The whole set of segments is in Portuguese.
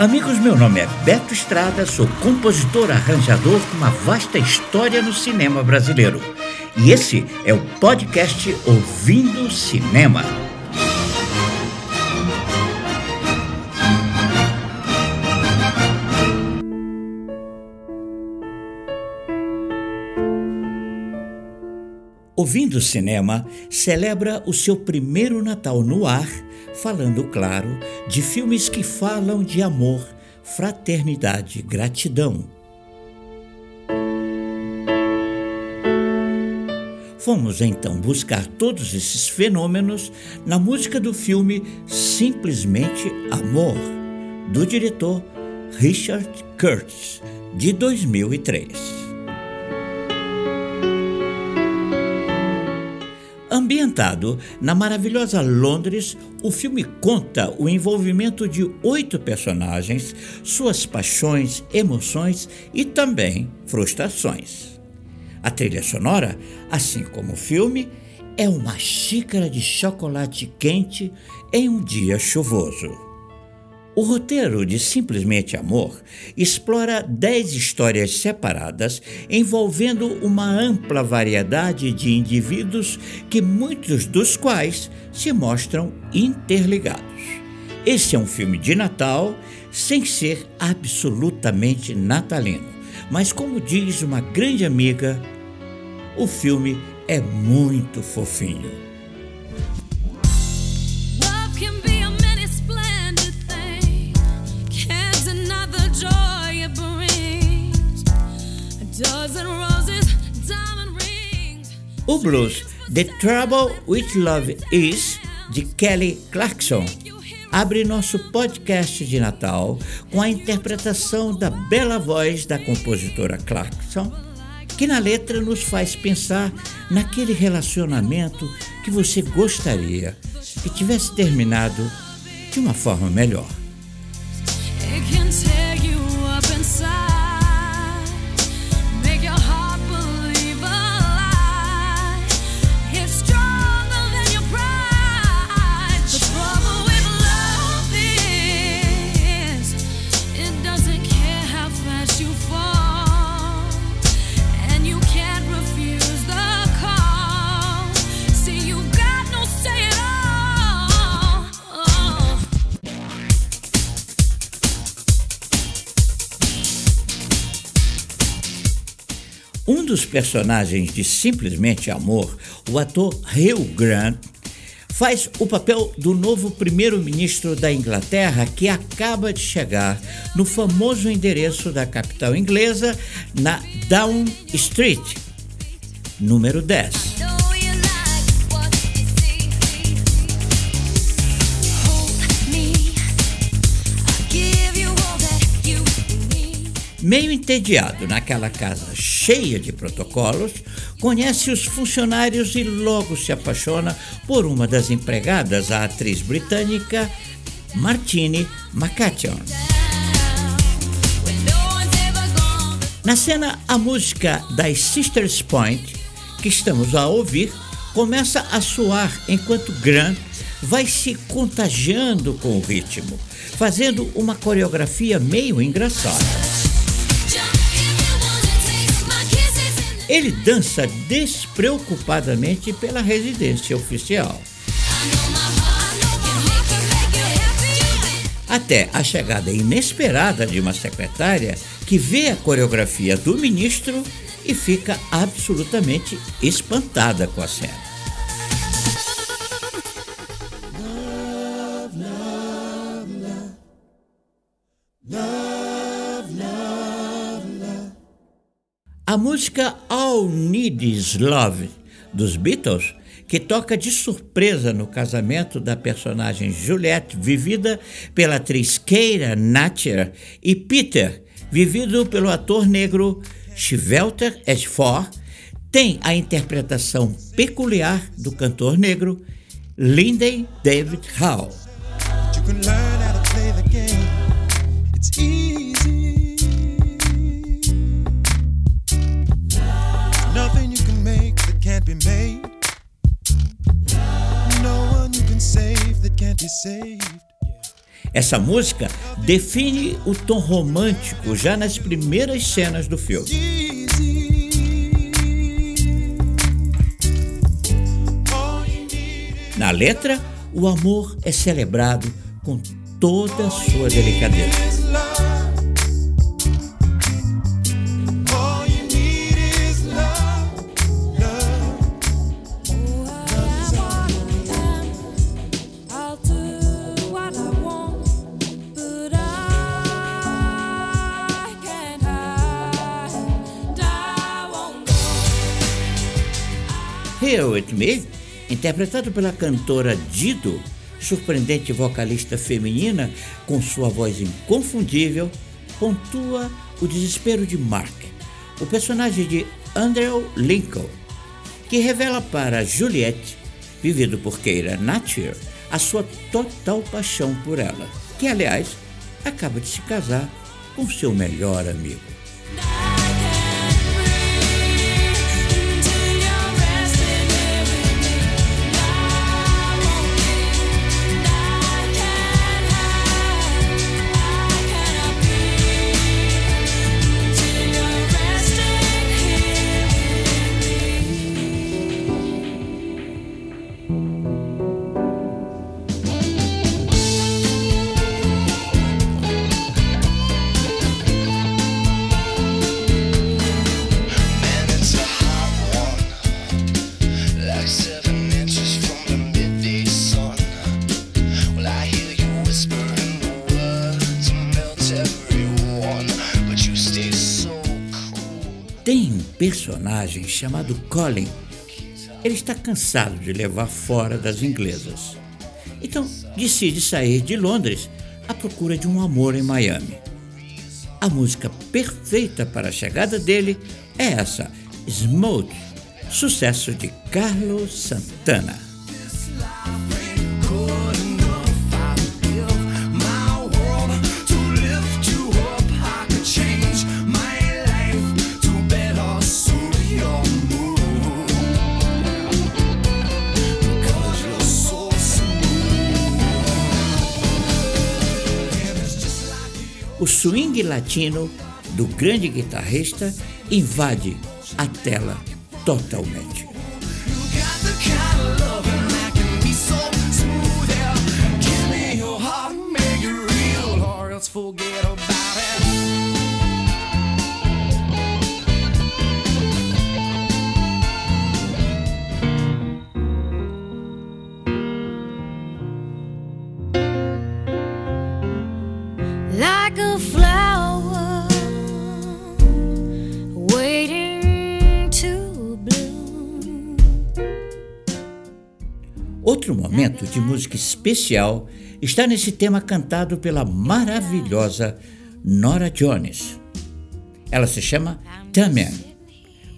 Amigos, meu nome é Beto Estrada, sou compositor arranjador com uma vasta história no cinema brasileiro. E esse é o podcast Ouvindo Cinema. Ouvindo Cinema celebra o seu primeiro Natal no ar, falando, claro, de filmes que falam de amor, fraternidade, gratidão. Fomos então buscar todos esses fenômenos na música do filme Simplesmente Amor, do diretor Richard Curtis, de 2003. Ambientado na maravilhosa Londres, o filme conta o envolvimento de oito personagens, suas paixões, emoções e também frustrações. A trilha sonora, assim como o filme, é uma xícara de chocolate quente em um dia chuvoso. O roteiro de Simplesmente Amor explora dez histórias separadas envolvendo uma ampla variedade de indivíduos que muitos dos quais se mostram interligados. Esse é um filme de Natal sem ser absolutamente natalino, mas como diz uma grande amiga, o filme é muito fofinho. O blues The Trouble with Love Is, de Kelly Clarkson, abre nosso podcast de Natal com a interpretação da bela voz da compositora Clarkson, que na letra nos faz pensar naquele relacionamento que você gostaria que tivesse terminado de uma forma melhor. Um dos personagens de Simplesmente Amor, o ator Hugh Grant, faz o papel do novo primeiro-ministro da Inglaterra que acaba de chegar no famoso endereço da capital inglesa, na Down Street, número 10. Meio entediado naquela casa cheia de protocolos, conhece os funcionários e logo se apaixona por uma das empregadas, a atriz britânica Martine McCatchon. Na cena, a música das Sisters Point, que estamos a ouvir, começa a soar enquanto Grant vai se contagiando com o ritmo, fazendo uma coreografia meio engraçada. Ele dança despreocupadamente pela residência oficial. Até a chegada inesperada de uma secretária que vê a coreografia do ministro e fica absolutamente espantada com a cena. A música All Need Is Love dos Beatles, que toca de surpresa no casamento da personagem Juliette, vivida pela atriz Keira Natcher, e Peter, vivido pelo ator negro Chivelter Ejiofor, tem a interpretação peculiar do cantor negro Lindsay David Howe. Essa música define o tom romântico já nas primeiras cenas do filme. Na letra, o amor é celebrado com toda a sua delicadeza. With Me, interpretado pela cantora Dido, surpreendente vocalista feminina com sua voz inconfundível, pontua o desespero de Mark, o personagem de Andrew Lincoln, que revela para Juliette, vivido por Keira Natcher, a sua total paixão por ela, que aliás acaba de se casar com seu melhor amigo. Tem um personagem chamado Colin. Ele está cansado de levar fora das inglesas. Então decide sair de Londres à procura de um amor em Miami. A música perfeita para a chegada dele é essa, Smooth, sucesso de Carlos Santana. Swing latino do grande guitarrista invade a tela totalmente. Forget Outro momento de música especial está nesse tema cantado pela maravilhosa Nora Jones. Ela se chama Tamian,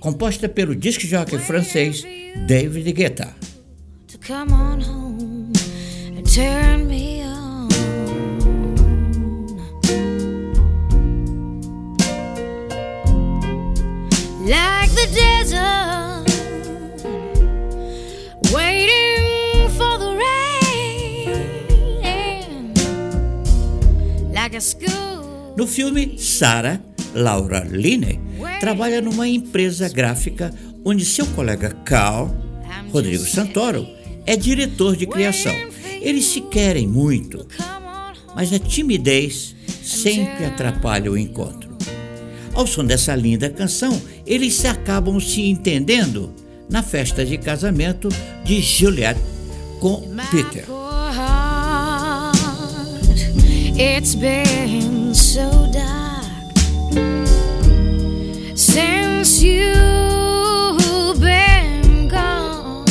composta pelo disc jockey francês David Guetta. No filme, Sarah Laura Linney trabalha numa empresa gráfica onde seu colega Carl, Rodrigo Santoro, é diretor de criação. Eles se querem muito, mas a timidez sempre atrapalha o encontro. Ao som dessa linda canção, eles acabam se entendendo na festa de casamento de Juliette com Peter. It's been so dark since you've been gone.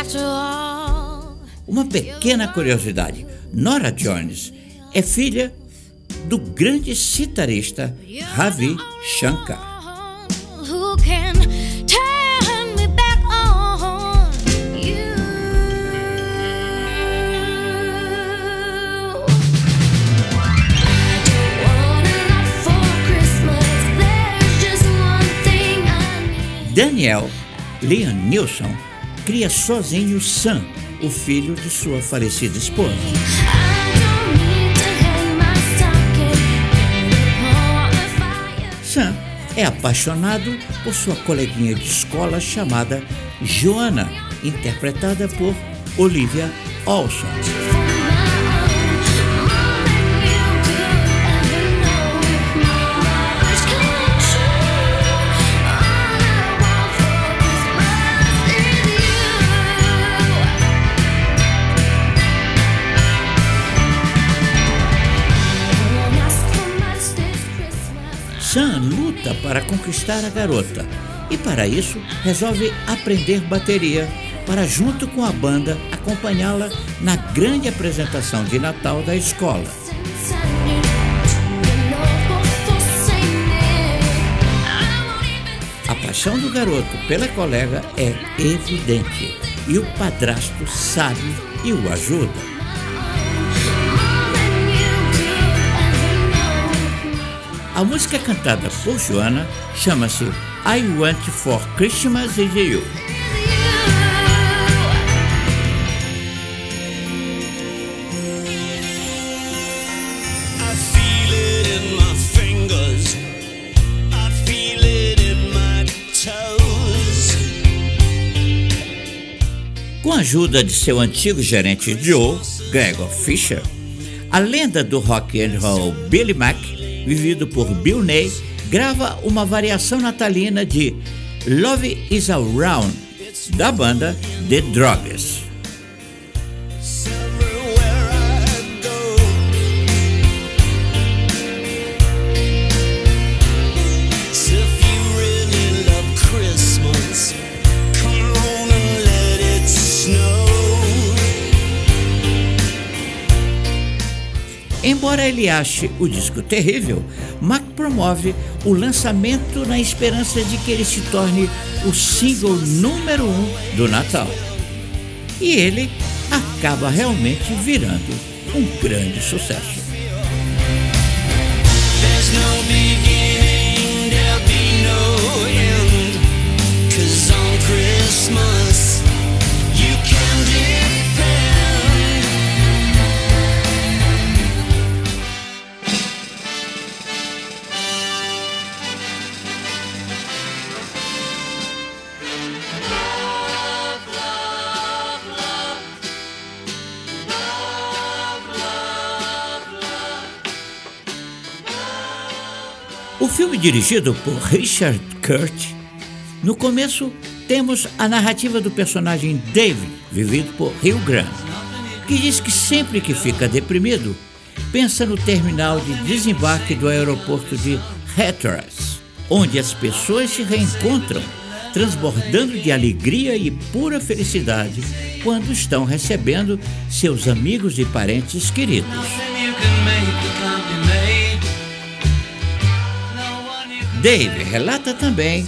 After all, Uma pequena curiosidade: Nora Jones é filha do grande citarista Ravi Shankar. Daniel Leon Nilsson cria sozinho Sam, o filho de sua falecida esposa. Sam é apaixonado por sua coleguinha de escola chamada Joana, interpretada por Olivia Olson. Sam luta para conquistar a garota e, para isso, resolve aprender bateria para, junto com a banda, acompanhá-la na grande apresentação de Natal da escola. A paixão do garoto pela colega é evidente e o padrasto sabe e o ajuda. A música cantada por Joana chama-se I Want for Christmas Is You. Com a ajuda de seu antigo gerente Joe, Gregor Fisher, a lenda do rock and roll Billy Mack vivido por Bill Ney, grava uma variação natalina de Love Is Around, da banda The Drugs. Embora ele ache o disco terrível, Mac promove o lançamento na esperança de que ele se torne o single número um do Natal. E ele acaba realmente virando um grande sucesso. Dirigido por Richard Kurt, no começo temos a narrativa do personagem David, vivido por Hugh Grant, que diz que sempre que fica deprimido, pensa no terminal de desembarque do aeroporto de Hatteras, onde as pessoas se reencontram, transbordando de alegria e pura felicidade quando estão recebendo seus amigos e parentes queridos. Dave relata também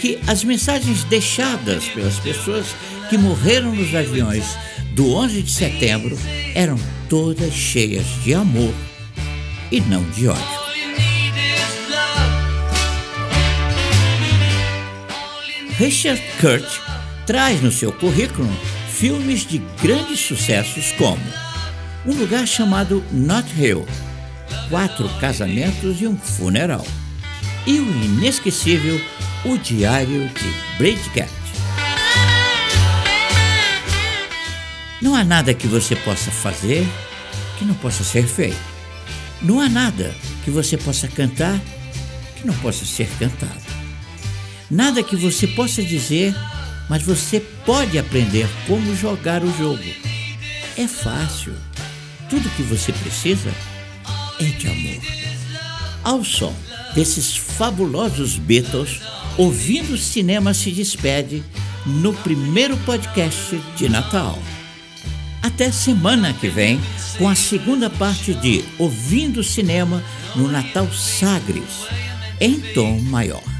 que as mensagens deixadas pelas pessoas que morreram nos aviões do 11 de setembro eram todas cheias de amor e não de ódio. Richard Kurt traz no seu currículo filmes de grandes sucessos como Um Lugar Chamado Not Hill, Quatro Casamentos e um Funeral e o inesquecível O Diário de Bridget. Não há nada que você possa fazer que não possa ser feito. Não há nada que você possa cantar que não possa ser cantado. Nada que você possa dizer, mas você pode aprender como jogar o jogo. É fácil. Tudo que você precisa é de amor. Ao som desses fabulosos Beatles, Ouvindo Cinema se despede no primeiro podcast de Natal. Até semana que vem com a segunda parte de Ouvindo Cinema no Natal Sagres, em tom maior.